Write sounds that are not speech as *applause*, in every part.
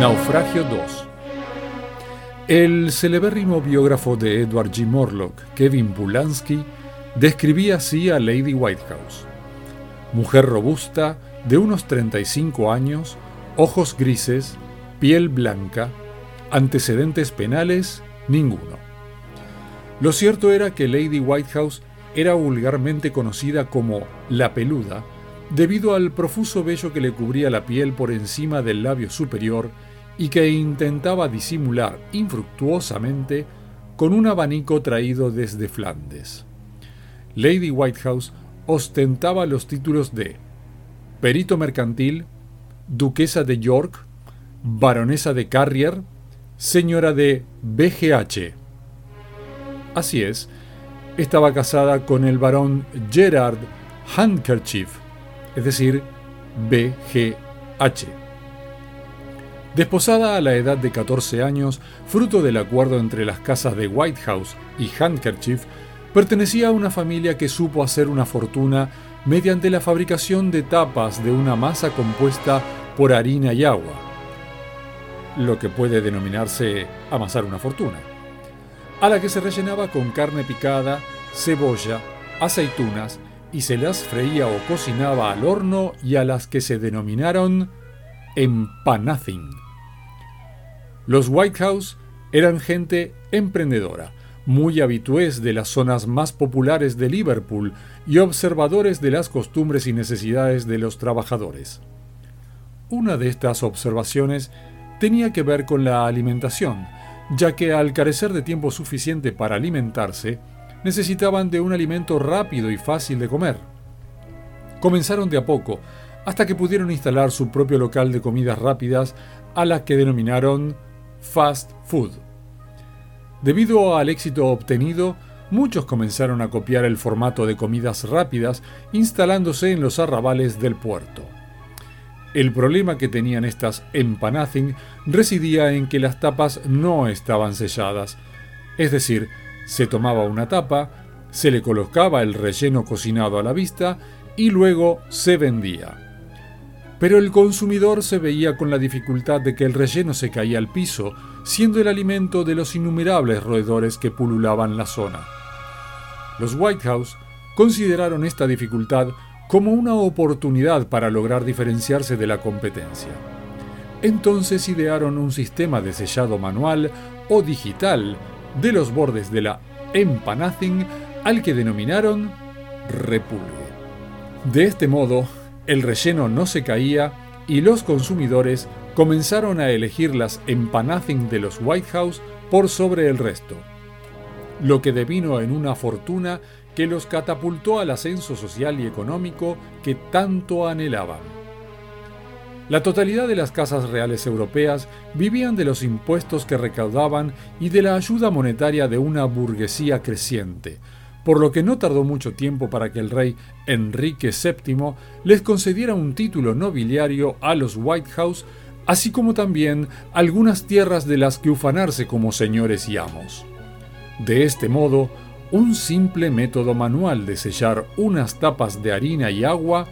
Naufragio 2 El celebérrimo biógrafo de Edward G. Morlock, Kevin Pulansky, describía así a Lady Whitehouse. Mujer robusta, de unos 35 años, ojos grises, piel blanca, antecedentes penales, ninguno. Lo cierto era que Lady Whitehouse era vulgarmente conocida como la peluda, debido al profuso vello que le cubría la piel por encima del labio superior y que intentaba disimular infructuosamente con un abanico traído desde Flandes. Lady Whitehouse ostentaba los títulos de perito mercantil, duquesa de York, baronesa de Carrier, señora de BGH. Así es, estaba casada con el barón Gerard Handkerchief, es decir, BGH. Desposada a la edad de 14 años, fruto del acuerdo entre las casas de White House y Handkerchief, pertenecía a una familia que supo hacer una fortuna mediante la fabricación de tapas de una masa compuesta por harina y agua, lo que puede denominarse amasar una fortuna, a la que se rellenaba con carne picada, cebolla, aceitunas y se las freía o cocinaba al horno y a las que se denominaron empanazing. Los White House eran gente emprendedora, muy habitués de las zonas más populares de Liverpool y observadores de las costumbres y necesidades de los trabajadores. Una de estas observaciones tenía que ver con la alimentación, ya que al carecer de tiempo suficiente para alimentarse, necesitaban de un alimento rápido y fácil de comer. Comenzaron de a poco, hasta que pudieron instalar su propio local de comidas rápidas a la que denominaron fast food. Debido al éxito obtenido, muchos comenzaron a copiar el formato de comidas rápidas instalándose en los arrabales del puerto. El problema que tenían estas empanazing residía en que las tapas no estaban selladas, es decir, se tomaba una tapa, se le colocaba el relleno cocinado a la vista y luego se vendía. Pero el consumidor se veía con la dificultad de que el relleno se caía al piso, siendo el alimento de los innumerables roedores que pululaban la zona. Los White House consideraron esta dificultad como una oportunidad para lograr diferenciarse de la competencia. Entonces idearon un sistema de sellado manual o digital de los bordes de la empanazing al que denominaron repulgue. De este modo, el relleno no se caía y los consumidores comenzaron a elegir las empanazing de los White House por sobre el resto, lo que devino en una fortuna que los catapultó al ascenso social y económico que tanto anhelaban. La totalidad de las casas reales europeas vivían de los impuestos que recaudaban y de la ayuda monetaria de una burguesía creciente, por lo que no tardó mucho tiempo para que el rey Enrique VII les concediera un título nobiliario a los White House, así como también algunas tierras de las que ufanarse como señores y amos. De este modo, un simple método manual de sellar unas tapas de harina y agua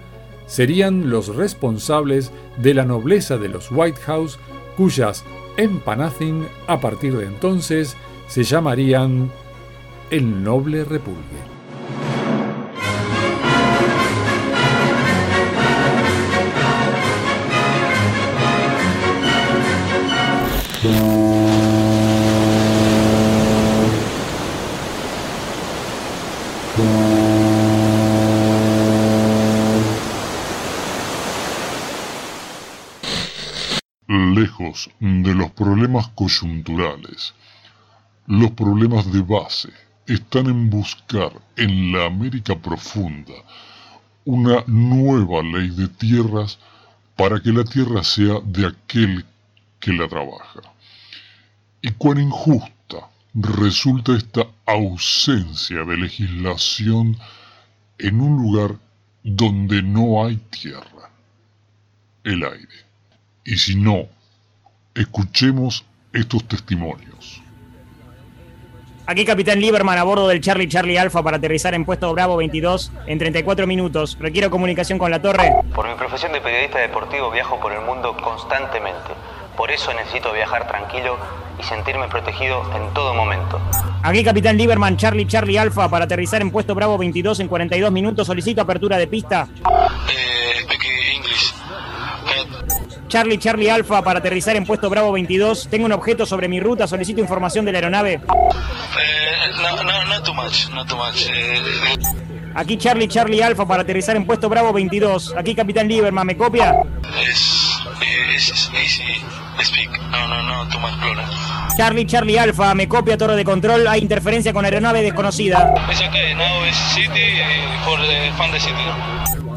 serían los responsables de la nobleza de los White House, cuyas empanazing a partir de entonces se llamarían el noble repulgue. Lejos de los problemas coyunturales, los problemas de base están en buscar en la América profunda una nueva ley de tierras para que la tierra sea de aquel que la trabaja. Y cuán injusta resulta esta ausencia de legislación en un lugar donde no hay tierra, el aire. Y si no, escuchemos estos testimonios. Aquí Capitán Lieberman a bordo del Charlie Charlie Alpha para aterrizar en puesto Bravo 22 en 34 minutos. Requiero comunicación con la torre. Por mi profesión de periodista deportivo viajo por el mundo constantemente. Por eso necesito viajar tranquilo y sentirme protegido en todo momento. Aquí Capitán Lieberman, Charlie Charlie Alfa para aterrizar en puesto Bravo 22 en 42 minutos. Solicito apertura de pista. Eh. Charlie Charlie Alfa para aterrizar en puesto Bravo 22. Tengo un objeto sobre mi ruta. Solicito información de la aeronave. Eh, no, no, no too much, no too much. Eh, Aquí Charlie Charlie Alfa para aterrizar en puesto Bravo 22. Aquí Capitán Lieberman, ¿me copia? es, eh, es easy speak. No, no, no, too much. Charlie Charlie Alfa, me copia torre de control. Hay interferencia con aeronave desconocida. It's okay, now it's city eh, for the fun the city.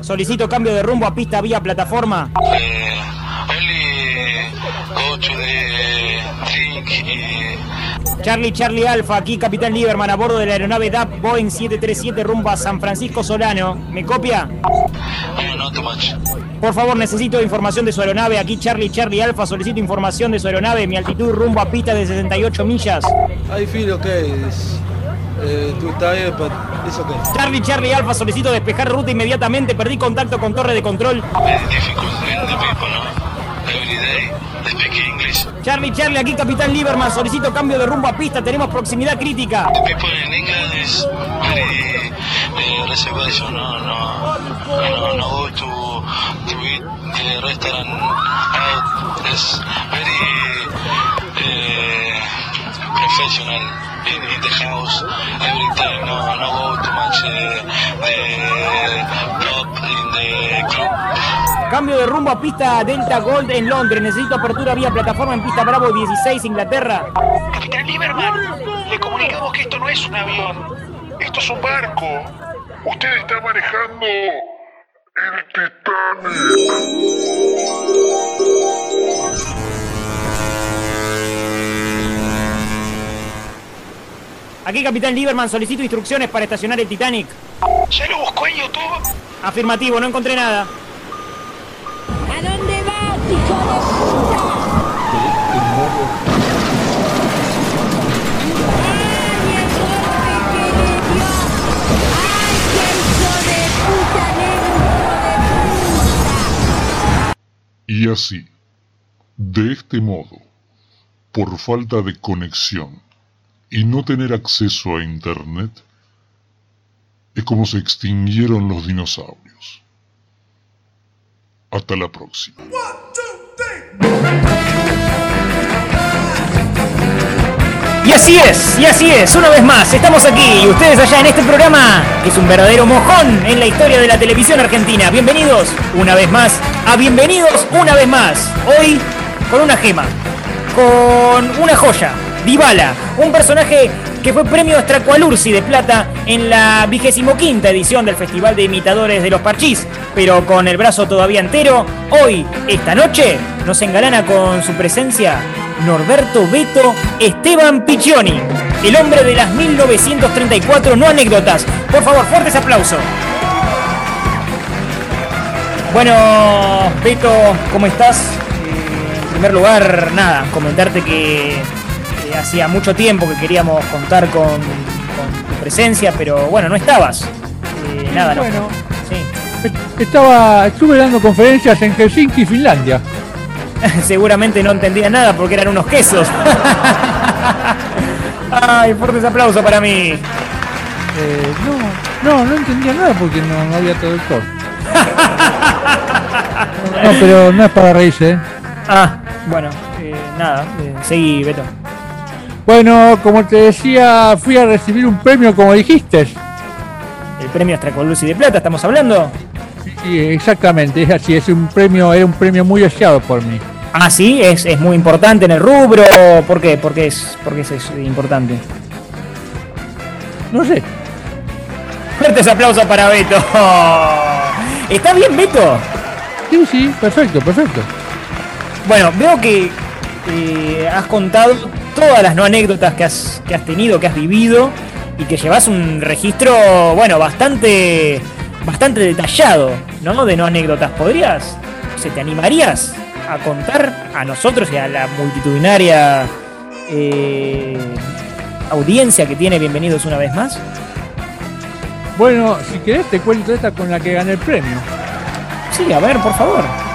Solicito cambio de rumbo a pista vía plataforma. Eh, the drink. eh, Charlie Charlie Alfa, aquí Capitán Lieberman a bordo de la aeronave DAP Boeing 737 rumbo a San Francisco Solano. ¿Me copia? no, not too much. Por favor, necesito información de su aeronave. Aquí Charlie Charlie Alfa, solicito información de su aeronave. Mi altitud rumbo a pista de 68 millas. I feel okay. It's uh, too tired, but it's okay. Charlie Charlie Alfa, solicito despejar ruta inmediatamente. Perdí contacto con torre de control. In the people, no? Speak English. Charlie Charlie, aquí Capitán Lieberman, solicito cambio de rumbo a pista. Tenemos proximidad crítica. People in England is very uh, reservation, no, no, no, no go to to eat the restaurant out. It's very uh, professional in, in the house every time. No, no go too much uh, the club in the club. Cambio de rumbo a pista Delta Gold en Londres. Necesito apertura vía plataforma en pista Bravo 16, Inglaterra. Capitán Lieberman, le comunicamos que esto no es un avión. Esto es un barco. Usted está manejando el Titanic. Aquí Capitán Lieberman, solicito instrucciones para estacionar el Titanic. ¿Ya lo buscó en YouTube? Afirmativo, no encontré nada. Y así, de este modo, por falta de conexión y no tener acceso a Internet, es como se extinguieron los dinosaurios. Hasta la próxima. Y así es, y así es, una vez más, estamos aquí y ustedes allá en este programa, que es un verdadero mojón en la historia de la televisión argentina. Bienvenidos una vez más a Bienvenidos una vez más. Hoy con una gema, con una joya, Dybala, un personaje que fue premio Stracualursi de plata en la vigésimo quinta edición del Festival de Imitadores de los Parchís, pero con el brazo todavía entero, hoy, esta noche, nos engalana con su presencia Norberto Beto Esteban Piccioni, el hombre de las 1934 no anécdotas. Por favor, fuertes aplausos. Bueno, Beto, ¿cómo estás? Eh, en primer lugar, nada, comentarte que eh, hacía mucho tiempo que queríamos contar con, con tu presencia, pero bueno, no estabas. Eh, nada, no. Bueno. Sí. Estaba, estuve dando conferencias en Helsinki, Finlandia. *laughs* Seguramente no entendía nada porque eran unos quesos. *laughs* Ay, fuertes aplausos para mí. Eh, no, no, no entendía nada porque no, no había traductor. *laughs* No, pero no es para reírse. ¿eh? Ah, bueno, eh, nada, eh, seguí, Beto. Bueno, como te decía, fui a recibir un premio, como dijiste. El premio Astracolus y de Plata, ¿estamos hablando? Sí, exactamente, es así, es un premio, era un premio muy deseado por mí. Ah, sí, es, es muy importante en el rubro. ¿Por qué? ¿Por qué es, por qué es, es importante? No sé, Fuertes aplausos para Beto. ¿Está bien, Beto? sí, sí, perfecto, perfecto. Bueno, veo que eh, has contado todas las no anécdotas que has, que has tenido, que has vivido y que llevas un registro, bueno, bastante, bastante detallado, ¿no? De no anécdotas. ¿Podrías, se te animarías a contar a nosotros y a la multitudinaria eh, audiencia que tiene Bienvenidos una vez más? Bueno, si querés te cuento esta con la que gané el premio. Sí, a ver, por favor.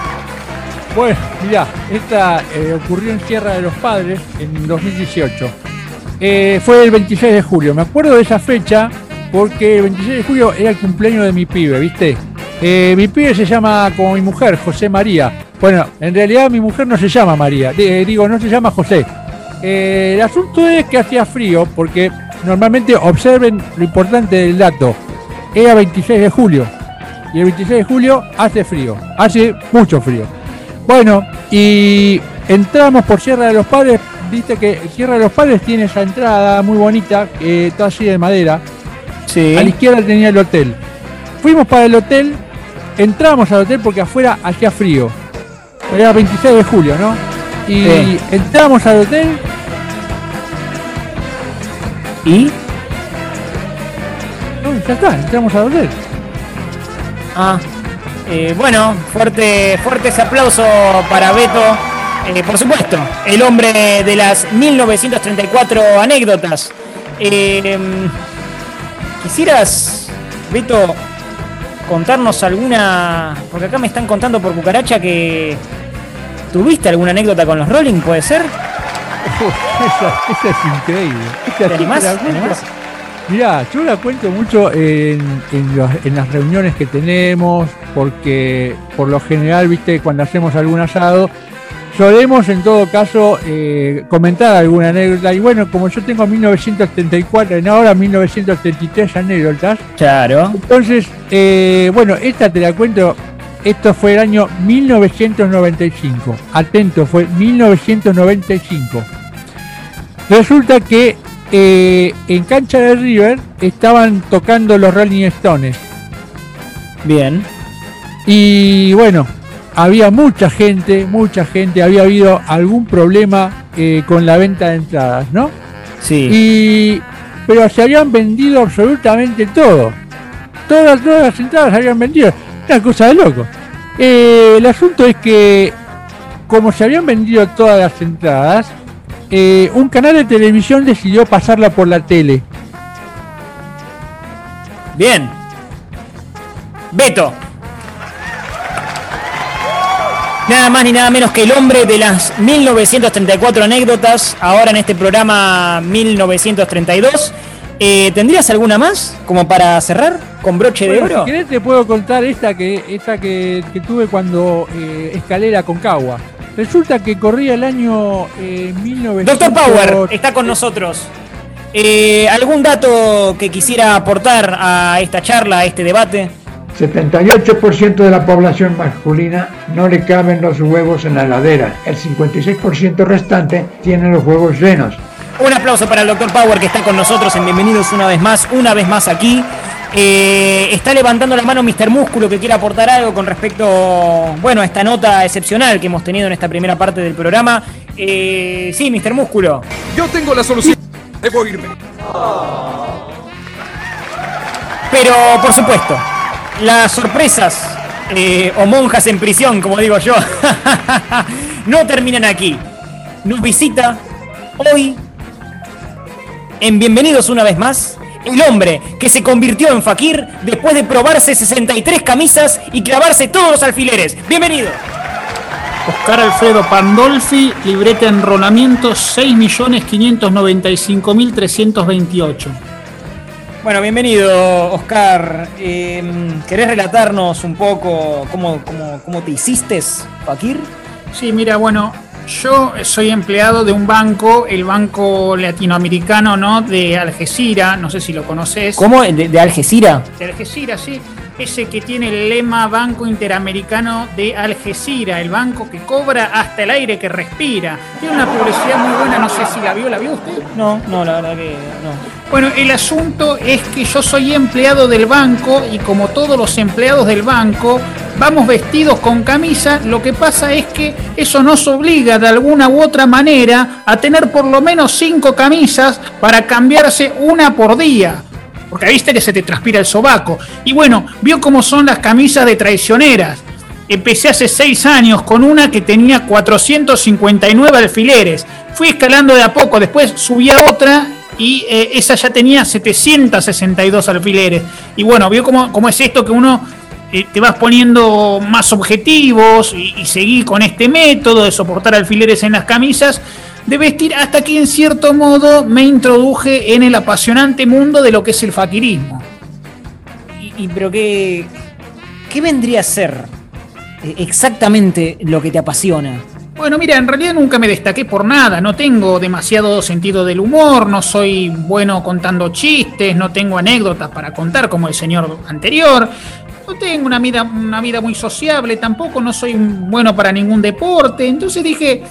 Bueno, mirá, esta eh, ocurrió en Sierra de los Padres en 2018. Eh, fue el 26 de julio. Me acuerdo de esa fecha porque el 26 de julio era el cumpleaños de mi pibe, ¿viste? Eh, mi pibe se llama como mi mujer, José María. Bueno, en realidad mi mujer no se llama María, di- digo, no se llama José. El asunto es que hacía frío porque normalmente observen lo importante del dato. Era 26 de julio y el 26 de julio hace frío, hace mucho frío. Bueno, y entramos por Sierra de los Padres, viste que Sierra de los Padres tiene esa entrada muy bonita, eh, toda así de madera. Sí. A la izquierda tenía el hotel. Fuimos para el hotel, entramos al hotel porque afuera hacía frío. Era 26 de julio, ¿no? Y Sí. entramos al hotel ¿Y? No, ya está, entramos al hotel. Ah, eh, bueno, fuerte, fuertes aplausos para Beto. Eh, por supuesto, el hombre de las 1934 anécdotas. Eh, ¿Quisieras, Beto, contarnos alguna? Porque acá me están contando por cucaracha que tuviste alguna anécdota con los Rolling, ¿puede ser? *laughs* esa, esa es increíble. Esa ¿Te. Mirá, yo la cuento mucho en, en los- en las reuniones que tenemos, porque por lo general, viste, cuando hacemos algún asado, solemos en todo caso eh, comentar alguna anécdota. Y bueno, como yo tengo 1934, en ahora 1933 anécdotas, Claro. entonces, eh, bueno, esta te la cuento. Esto fue el año 1995. Atento, fue 1995. Resulta que eh, en cancha de River estaban tocando los Rolling Stones. Bien. Y bueno, había mucha gente, mucha gente, había habido algún problema eh, con la venta de entradas, ¿no? Sí. Y, pero se habían vendido absolutamente todo. Todas, todas las entradas se habían vendido. Una cosa de loco. Eh, el asunto es que, como se habían vendido todas las entradas, eh, un canal de televisión decidió pasarla por la tele. Bien. Beto. Nada más ni nada menos que el hombre de las 1934 anécdotas, ahora en este programa 1932. Eh, ¿Tendrías alguna más como para cerrar con broche de oro? si querés te puedo contar esta que, esta que, que tuve cuando eh, escalé la Concagua. Resulta que corría el año eh, 1900... Doctor Power está con nosotros. Eh, ¿Algún dato que quisiera aportar a esta charla, a este debate? 78% de la población masculina no le caben los huevos en la heladera. El 56% restante tiene los huevos llenos. Un aplauso para el doctor Power que está con nosotros en Bienvenidos una vez más, una vez más aquí. Eh, está levantando la mano Mr. Músculo que quiere aportar algo con respecto, bueno, a esta nota excepcional que hemos tenido en esta primera parte del programa. Eh, sí, Mr. Músculo. Yo tengo la solución. Debo irme. Pero, por supuesto, las sorpresas eh, o monjas en prisión, como digo yo, *laughs* no terminan aquí. Nos visita hoy, en Bienvenidos una vez más, el hombre que se convirtió en fakir después de probarse 63 camisas y clavarse todos los alfileres. Bienvenido. Oscar Alfredo Pandolfi, libreta enrolamiento 6.595.328. Bueno, bienvenido, Oscar. Eh, ¿Querés relatarnos un poco cómo, cómo, cómo te hiciste, fakir? Sí, mira, bueno, yo soy empleado de un banco, el banco latinoamericano, ¿no? De Algeciras, no sé si lo conoces. ¿Cómo? ¿De, de Algeciras? De Algeciras, sí. Ese que tiene el lema Banco Interamericano de Algeciras, el banco que cobra hasta el aire que respira. Tiene una publicidad muy buena, no sé si la vio, ¿la vio usted? No, no, la verdad que no. Bueno, el asunto es que yo soy empleado del banco y como todos los empleados del banco, vamos vestidos con camisa, lo que pasa es que eso nos obliga de alguna u otra manera a tener por lo menos cinco camisas para cambiarse una por día. Porque viste que se te transpira el sobaco. Y bueno, vio cómo son las camisas de traicioneras. Empecé hace seis años con una que tenía 459 alfileres. Fui escalando de a poco, después subí a otra y eh, esa ya tenía 762 alfileres. Y bueno, vio cómo, cómo es esto que uno eh, te vas poniendo más objetivos y, y seguí con este método de soportar alfileres en las camisas de vestir hasta que en cierto modo me introduje en el apasionante mundo de lo que es el faquirismo. Y, y pero qué, ¿qué vendría a ser eh, exactamente lo que te apasiona? Bueno, mira, en realidad nunca me destaqué por nada, no tengo demasiado sentido del humor, no soy bueno contando chistes, no tengo anécdotas para contar como el señor anterior, no tengo una vida, una vida muy sociable, tampoco no soy bueno para ningún deporte, entonces dije,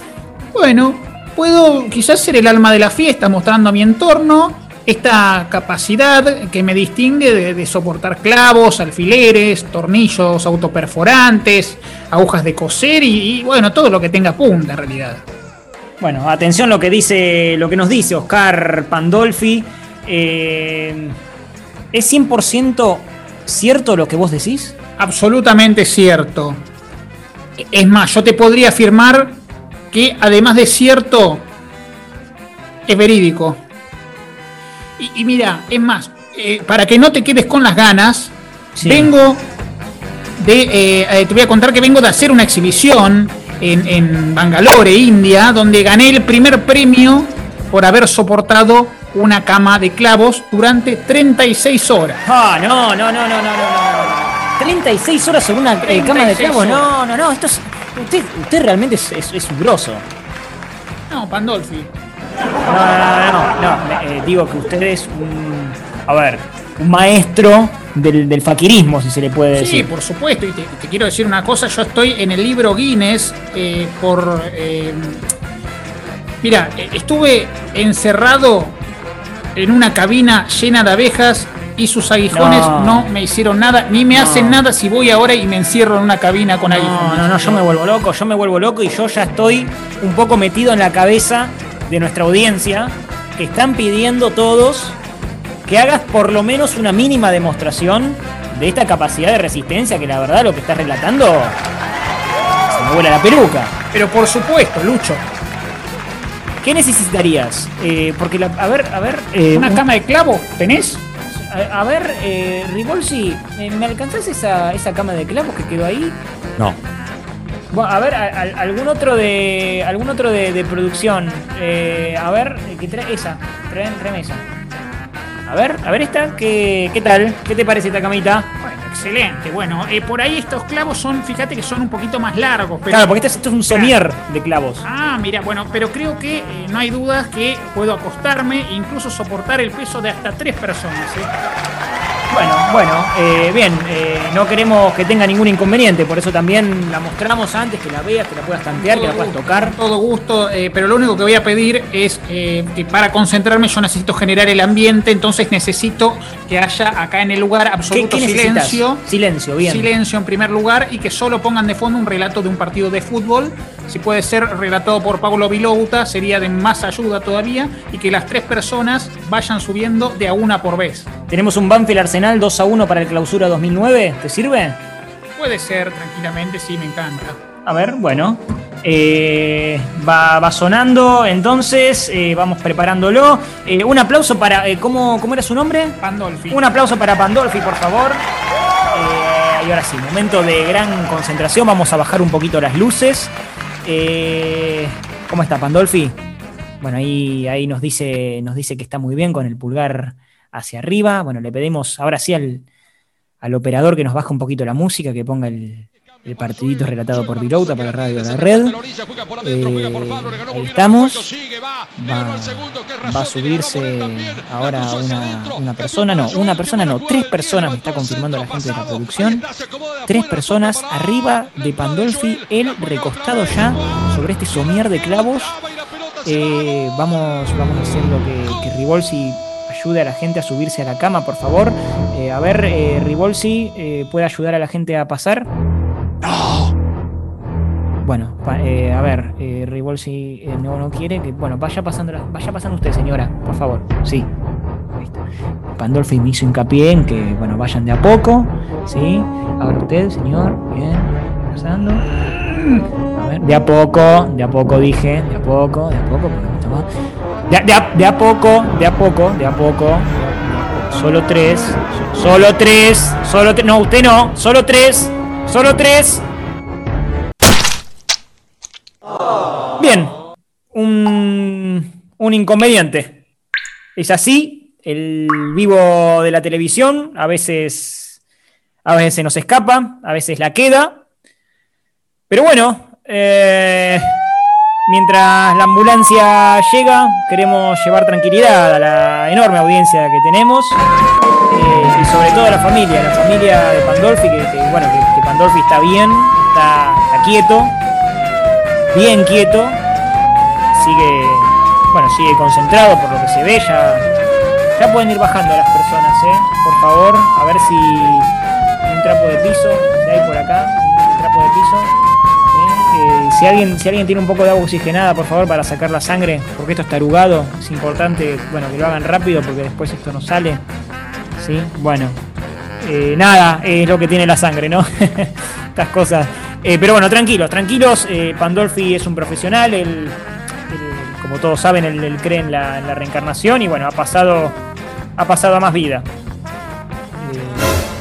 bueno, puedo quizás ser el alma de la fiesta mostrando a mi entorno esta capacidad que me distingue de, de soportar clavos, alfileres, tornillos autoperforantes, agujas de coser y, y, bueno, todo lo que tenga punta en realidad. Bueno, atención lo que dice, lo que nos dice Oscar Pandolfi. Eh, ¿Es 100% cierto lo que vos decís? Absolutamente cierto. Es más, yo te podría afirmar que además de cierto, es verídico. Y, y mira, es más, eh, para que no te quedes con las ganas, Sí. vengo de. eh, eh, te voy a contar que vengo de hacer una exhibición en, en Bangalore, India, donde gané el primer premio por haber soportado una cama de clavos durante 36 horas. Ah, no, no, no, no, no, no, no. 36 horas sobre una eh, cama de 36 clavos. No, no, no. Esto es, usted, usted realmente es, es, es un grosso. No, Pandolfi. No, no, no, no. no, eh, digo que usted es un. A ver, un maestro del, del faquirismo, si se le puede Sí, decir. por supuesto, y te, te quiero decir una cosa, yo estoy en el libro Guinness eh, por... eh, mira, eh, estuve encerrado en una cabina llena de abejas y sus aguijones No. no, me hicieron nada, ni me No. hacen nada si voy ahora y me encierro en una cabina con No, aguijones. no, no, yo me vuelvo loco, yo me vuelvo loco y yo ya estoy un poco metido en la cabeza de nuestra audiencia que están pidiendo todos que hagas por lo menos una mínima demostración de esta capacidad de resistencia que la verdad lo que estás relatando se me vuela la peluca. Pero por supuesto, Lucho, ¿Qué necesitarías? Eh, porque, la- a ver, a ver... eh, una un- cama de clavo, ¿tenés? A, a ver, eh, Ribolsi, eh, ¿me alcanzás esa, esa cama de clavos que quedó ahí? No. Bueno, a ver, a- a- algún otro de algún otro de, de producción. Eh, a ver, eh, que trae esa, trae, tráeme esa. A ver, a ver esta, ¿qué, qué tal? ¿Qué te parece esta camita? Excelente. Bueno, eh, por ahí estos clavos son, fíjate que son un poquito más largos. Pero... Claro, porque este es- esto es un somier de clavos. Ah, mira, bueno, pero creo que eh, no hay dudas que puedo acostarme e incluso soportar el peso de hasta tres personas. ¿eh? Bueno, bueno, eh, bien, eh, no queremos que tenga ningún inconveniente, por eso también la mostramos antes, que la veas, que la puedas tantear, que la puedas tocar. Todo gusto, eh, pero lo único que voy a pedir es eh, que para concentrarme yo necesito generar el ambiente, entonces necesito que haya acá en el lugar absoluto qué silencio. Silencio, bien. Silencio en primer lugar y que solo pongan de fondo un relato de un partido de fútbol. Si puede ser relatado por Pablo Vilouta, sería de más ayuda todavía. Y que las tres personas vayan subiendo de a una por vez. Tenemos un Banfield Arsenal 2 a 1 para el clausura 2009, ¿te sirve? Puede ser, tranquilamente, sí, me encanta. A ver, bueno. Eh, va, va sonando, entonces eh, vamos preparándolo. Eh, un aplauso para. ¿cómo, ¿Cómo era su nombre? Pandolfi. Un aplauso para Pandolfi, por favor. Y ahora sí, momento de gran concentración. Vamos a bajar un poquito las luces. Eh, ¿Cómo está Pandolfi? Bueno, ahí, ahí nos, dice, nos dice que está muy bien con el pulgar hacia arriba. Bueno, le pedimos ahora sí al, al operador que nos baje un poquito la música, que ponga el, el partidito relatado por Vilouta para Radio La Red. Eh, ahí estamos. Va, a subirse ahora una, persona, no, una persona no, tres personas, me está confirmando la gente de la producción. Tres personas arriba de Pandolfi, él recostado ya sobre este somier de clavos. Eh, vamos, vamos haciendo que, que Ribolsi ayude a la gente a subirse a la cama, por favor. Eh, a ver, eh, Ribolsi, eh, ¿puede ayudar a la gente a pasar? Bueno, eh, a ver, eh, Ribolsi eh, no, no quiere que. Bueno, vaya pasando, vaya pasando usted, señora, por favor. Sí. Ahí está. Pandolfi me hincapié en que, bueno, vayan de a poco. ¿Sí? Ahora usted, señor. Bien. Pasando. A ver, de a poco, de a poco dije, de a poco, de a poco, de, de a, de a poco, de a poco, de a poco, Solo tres. Solo tres. Solo tres. No, usted no. Solo tres. Solo tres. Bien. Un, un inconveniente. Es así. El vivo de la televisión a veces, a veces se nos escapa, a veces la queda. Pero bueno, eh, mientras la ambulancia llega, queremos llevar tranquilidad a la enorme audiencia que tenemos eh, y sobre todo a la familia, la familia de Pandolfi, que, bueno, que, Pandolfi está bien, está quieto, bien quieto, sigue, bueno, sigue concentrado por lo que se ve, ya, ya pueden ir bajando las personas, ¿eh? por favor, a ver si un trapo de piso, si hay por acá, un trapo de piso. Eh, si, alguien, si alguien tiene un poco de agua oxigenada, por favor, para sacar la sangre, porque esto está arugado, es importante bueno, que lo hagan rápido porque después esto no sale. ¿Sí? Bueno, eh, nada, es lo que tiene la sangre, ¿no? *laughs* Estas cosas. Eh, pero bueno, tranquilos, tranquilos. eh, Pandolfi es un profesional, él, como todos saben, él, cree en la, en la reencarnación y bueno, ha pasado, ha pasado a más vida.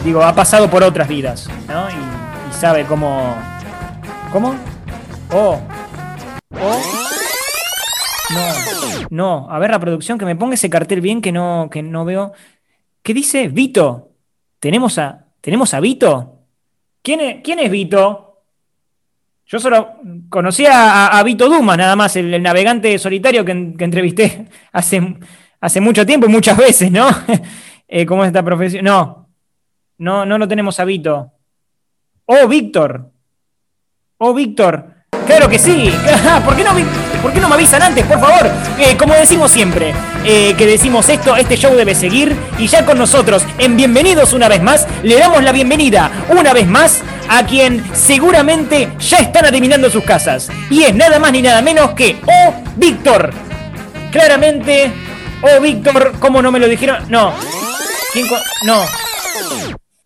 Digo, ha pasado por otras vidas, ¿no? Y, y sabe cómo. ¿Cómo? Oh. Oh. No. No. A ver la producción, que me ponga ese cartel bien que no, que no veo. ¿Qué dice? Vito. ¿Tenemos a, ¿tenemos a Vito? ¿Quién es, Vito? Yo solo conocía a, Vito Dumas, nada más, el, navegante solitario que, en- que entrevisté *laughs* hace, hace mucho tiempo y muchas veces, ¿no? *laughs* Eh, ¿Cómo es esta profesión? No. No, no lo tenemos a Vito. Oh, Víctor. Oh, Víctor. Claro que sí. *laughs* ¿Por qué no, vi- por qué no me avisan antes, por favor? Eh, como decimos siempre, eh, que decimos esto, este show debe seguir. Y ya con nosotros, en Bienvenidos una vez más, le damos la bienvenida una vez más a quien seguramente ya están adivinando sus casas. Y es nada más ni nada menos que Oh, Víctor. Claramente, Oh, Víctor, ¿cómo no me lo dijeron? No. ¿Quién no.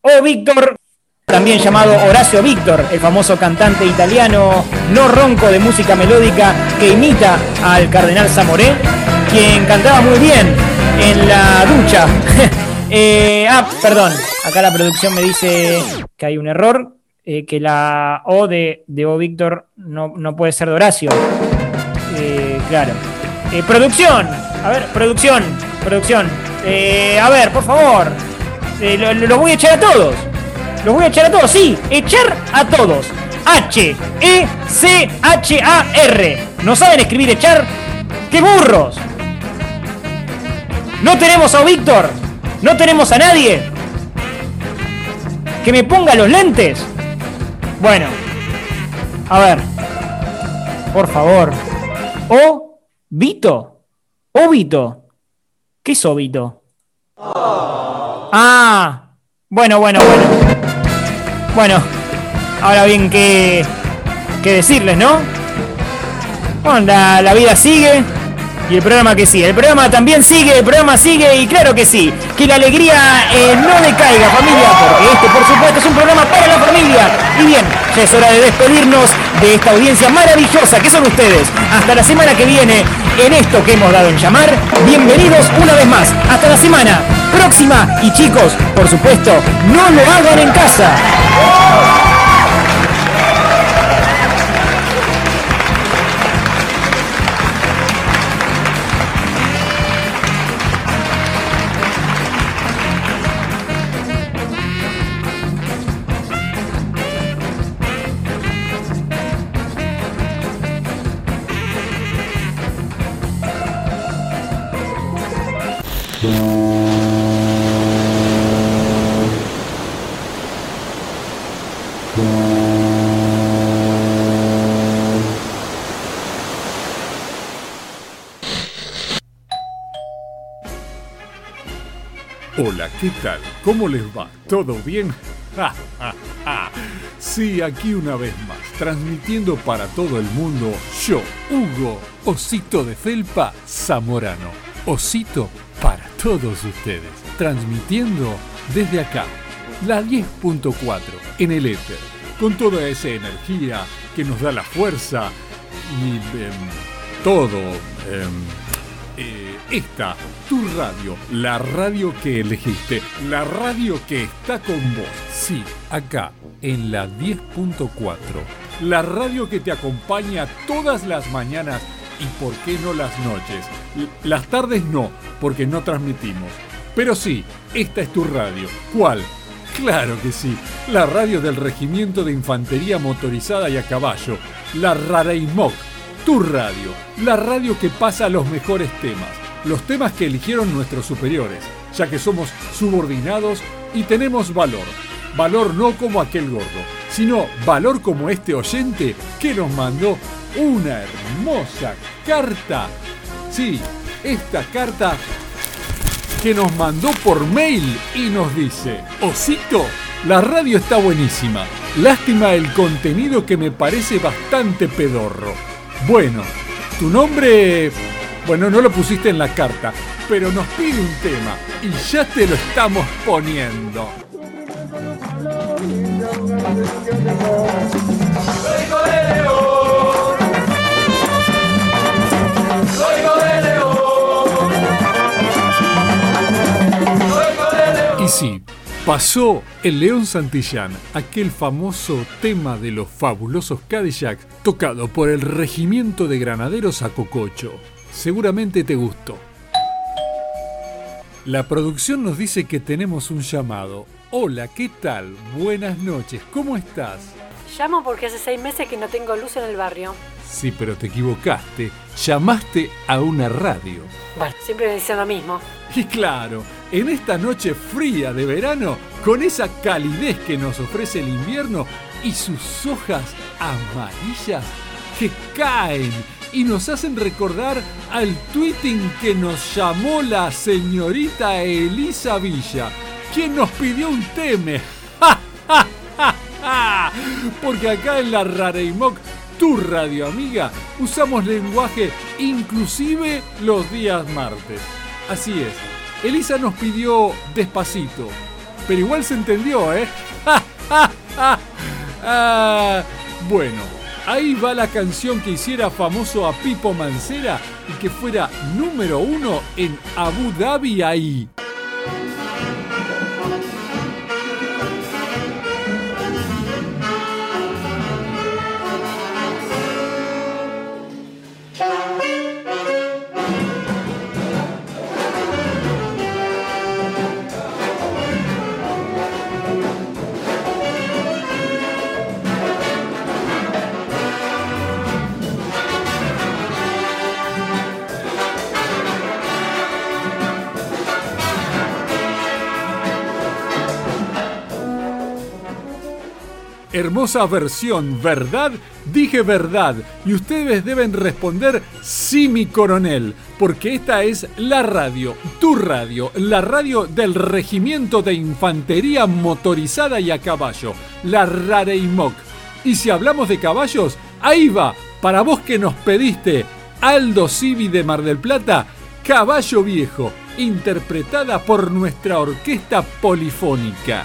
Oh, Víctor, también llamado Horacio Víctor, el famoso cantante italiano no ronco de música melódica que imita al cardenal Zamoré, quien cantaba muy bien en la ducha. *laughs* Eh, ah, perdón, acá la producción me dice que hay un error, eh, que la O de, O Víctor no, no puede ser de Horacio. Eh, claro. Producción, a ver, producción, producción. A ver, por favor, eh, lo- los voy a echar a todos. Los voy a echar a todos, sí, echar a todos. H, E, C, H, A, R. ¿No saben escribir echar? ¡Qué burros! No tenemos a Víctor. No tenemos a nadie. Que me ponga los lentes. Bueno. A ver. Por favor. O Vito. Obito. ¿Qué es Obito? Ah. Bueno, bueno, bueno. Bueno. Ahora bien, ¿qué, qué decirles, no? Bueno, la, vida sigue. Y el programa que sigue. El programa también sigue, el programa sigue y claro que sí. Que la alegría eh, no decaiga, familia, porque este, por supuesto, es un programa para la familia. Y bien, ya es hora de despedirnos de esta audiencia maravillosa que son ustedes. Hasta la semana que viene en esto que hemos dado en llamar. Bienvenidos una vez más. Hasta la semana próxima. Y chicos, por supuesto, no lo hagan en casa. Hola, ¿qué tal? ¿Cómo les va? ¿Todo bien? *laughs* Sí, aquí una vez más, transmitiendo para todo el mundo, yo, Hugo, Osito de Felpa Zamorano. Osito todos ustedes, transmitiendo desde acá, la 10.4, en el éter, con toda esa energía que nos da la fuerza y em, todo. em, eh, esta, tu radio, la radio que elegiste, la radio que está con vos. Sí, acá, en la 10.4. La radio que te acompaña todas las mañanas y por qué no las noches. Las tardes no, porque no transmitimos. Pero sí, esta es tu radio. ¿Cuál? Claro que sí, la radio del Regimiento de Infantería Motorizada y a Caballo, la Rareimok, tu radio, la radio que pasa los mejores temas, los temas que eligieron nuestros superiores, ya que somos subordinados y tenemos valor. Valor no como aquel gordo, sino valor como este oyente que nos mandó una hermosa carta. Sí, esta carta que nos mandó por mail y nos dice, Osito, la radio está buenísima. Lástima el contenido que me parece bastante pedorro. Bueno, tu nombre, bueno, no lo pusiste en la carta, pero nos pide un tema y ya te lo estamos poniendo. Y sí, pasó el León Santillán, aquel famoso tema de los fabulosos Cadillacs, tocado por el Regimiento de Granaderos a Cococho. Seguramente te gustó. La producción nos dice que tenemos un llamado. Hola, ¿qué tal? Buenas noches, ¿cómo estás? Llamo porque hace seis meses que no tengo luz en el barrio. Sí, pero te equivocaste. Llamaste a una radio. Bueno, siempre me dicen lo mismo. Y claro, en esta noche fría de verano, con esa calidez que nos ofrece el invierno y sus hojas amarillas que caen y nos hacen recordar al tweeting que nos llamó la señorita Elisa Villa, quien nos pidió un teme. *laughs* Porque acá en la Rareimoc, tu radio amiga, usamos lenguaje inclusive los días martes. Así es. Elisa nos pidió despacito, pero igual se entendió, ¿eh? *laughs* Ah, bueno, ahí va la canción que hiciera famoso a Pipo Mancera y que fuera número uno en Abu Dhabi ahí. Hermosa versión, ¿verdad? Dije verdad. Y ustedes deben responder sí, mi coronel. Porque esta es la radio, tu radio, la radio del Regimiento de Infantería Motorizada y a Caballo, la Rareimoc. Y si hablamos de caballos, ahí va, para vos que nos pediste Aldo Civi de Mar del Plata, Caballo Viejo, interpretada por nuestra orquesta polifónica.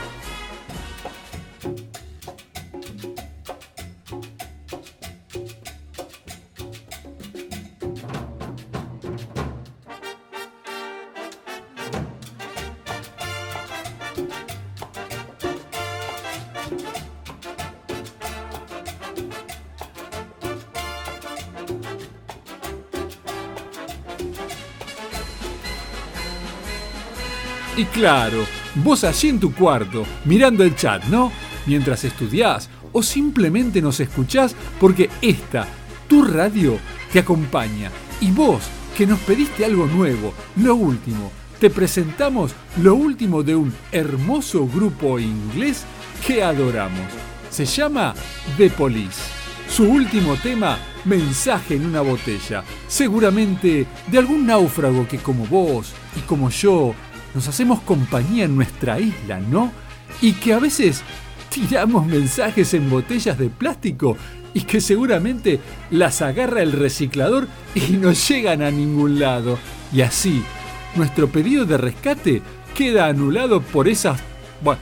Claro, vos allí en tu cuarto, mirando el chat, ¿no? Mientras estudiás o simplemente nos escuchás porque esta, tu radio, te acompaña. Y vos, que nos pediste algo nuevo, lo último, te presentamos lo último de un hermoso grupo inglés que adoramos. Se llama The Police. Su último tema, Mensaje en una botella. Seguramente de algún náufrago que como vos y como yo nos hacemos compañía en nuestra isla, ¿no? Y que a veces tiramos mensajes en botellas de plástico y que seguramente las agarra el reciclador y no llegan a ningún lado. Y así, nuestro pedido de rescate queda anulado por esas... Bueno,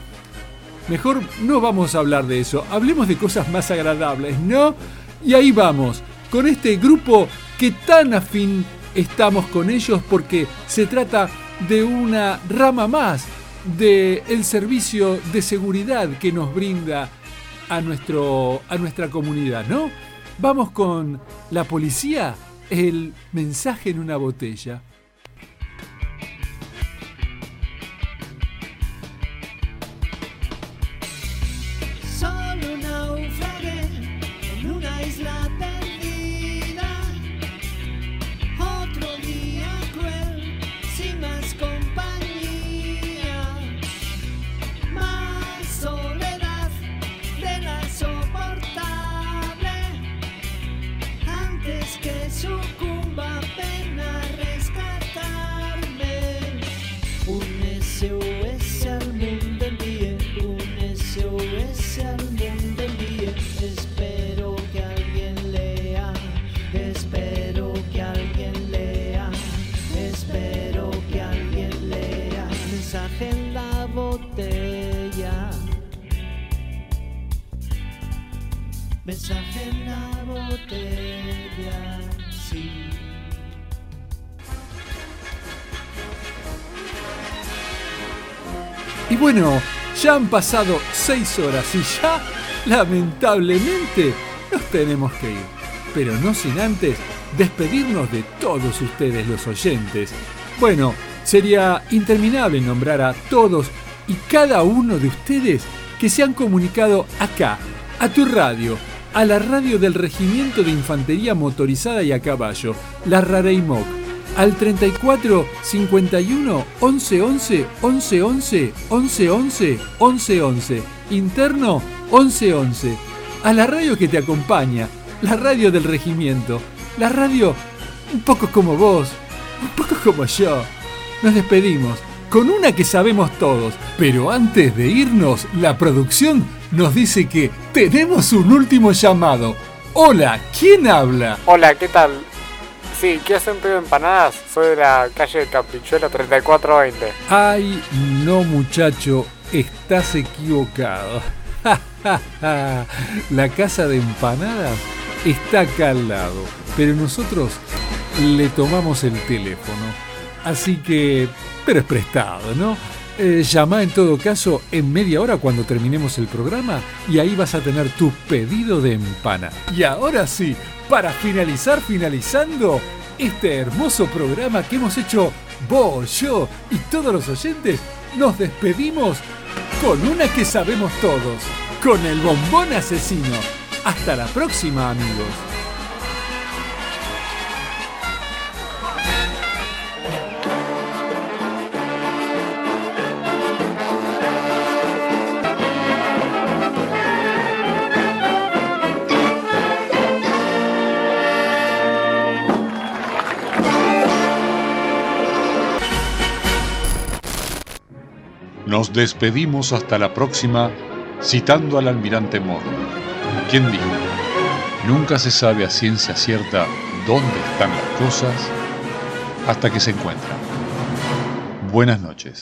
mejor no vamos a hablar de eso, hablemos de cosas más agradables, ¿no? Y ahí vamos, con este grupo que tan afín estamos con ellos porque se trata de una rama más del servicio de seguridad que nos brinda a, nuestro, a nuestra comunidad, ¿no? Vamos con la policía, el mensaje en una botella. 21. Ya han pasado 6 horas y ya, lamentablemente, nos tenemos que ir. Pero no sin antes despedirnos de todos ustedes los oyentes. Bueno, sería interminable nombrar a todos y cada uno de ustedes que se han comunicado acá, a tu radio, a la radio del Regimiento de Infantería Motorizada y a Caballo, la Rareimoc al 34 51 11 11 11 11 11 11 11 11 interno 11 11 a la radio que te acompaña la radio del regimiento la radio un poco como vos un poco como yo. Nos despedimos con una que sabemos todos pero antes de irnos la producción nos dice que tenemos un último llamado. Hola quién habla Hola, ¿qué tal? Sí, ¿qué hacen pedo de empanadas? Soy de la calle Caprichuelo 3420. Ay, no muchacho, estás equivocado. *laughs* La casa de empanadas está acá al lado, pero nosotros le tomamos el teléfono. Así que, pero es prestado, ¿no? Eh, llama en todo caso en media hora cuando terminemos el programa y ahí vas a tener tu pedido de empana. Y ahora sí, para finalizar, finalizando este hermoso programa que hemos hecho vos, yo y todos los oyentes, nos despedimos con una que sabemos todos, con el bombón asesino. Hasta la próxima amigos. Despedimos hasta la próxima citando al almirante Morro, quien dijo, nunca se sabe a ciencia cierta dónde están las cosas hasta que se encuentran. Buenas noches.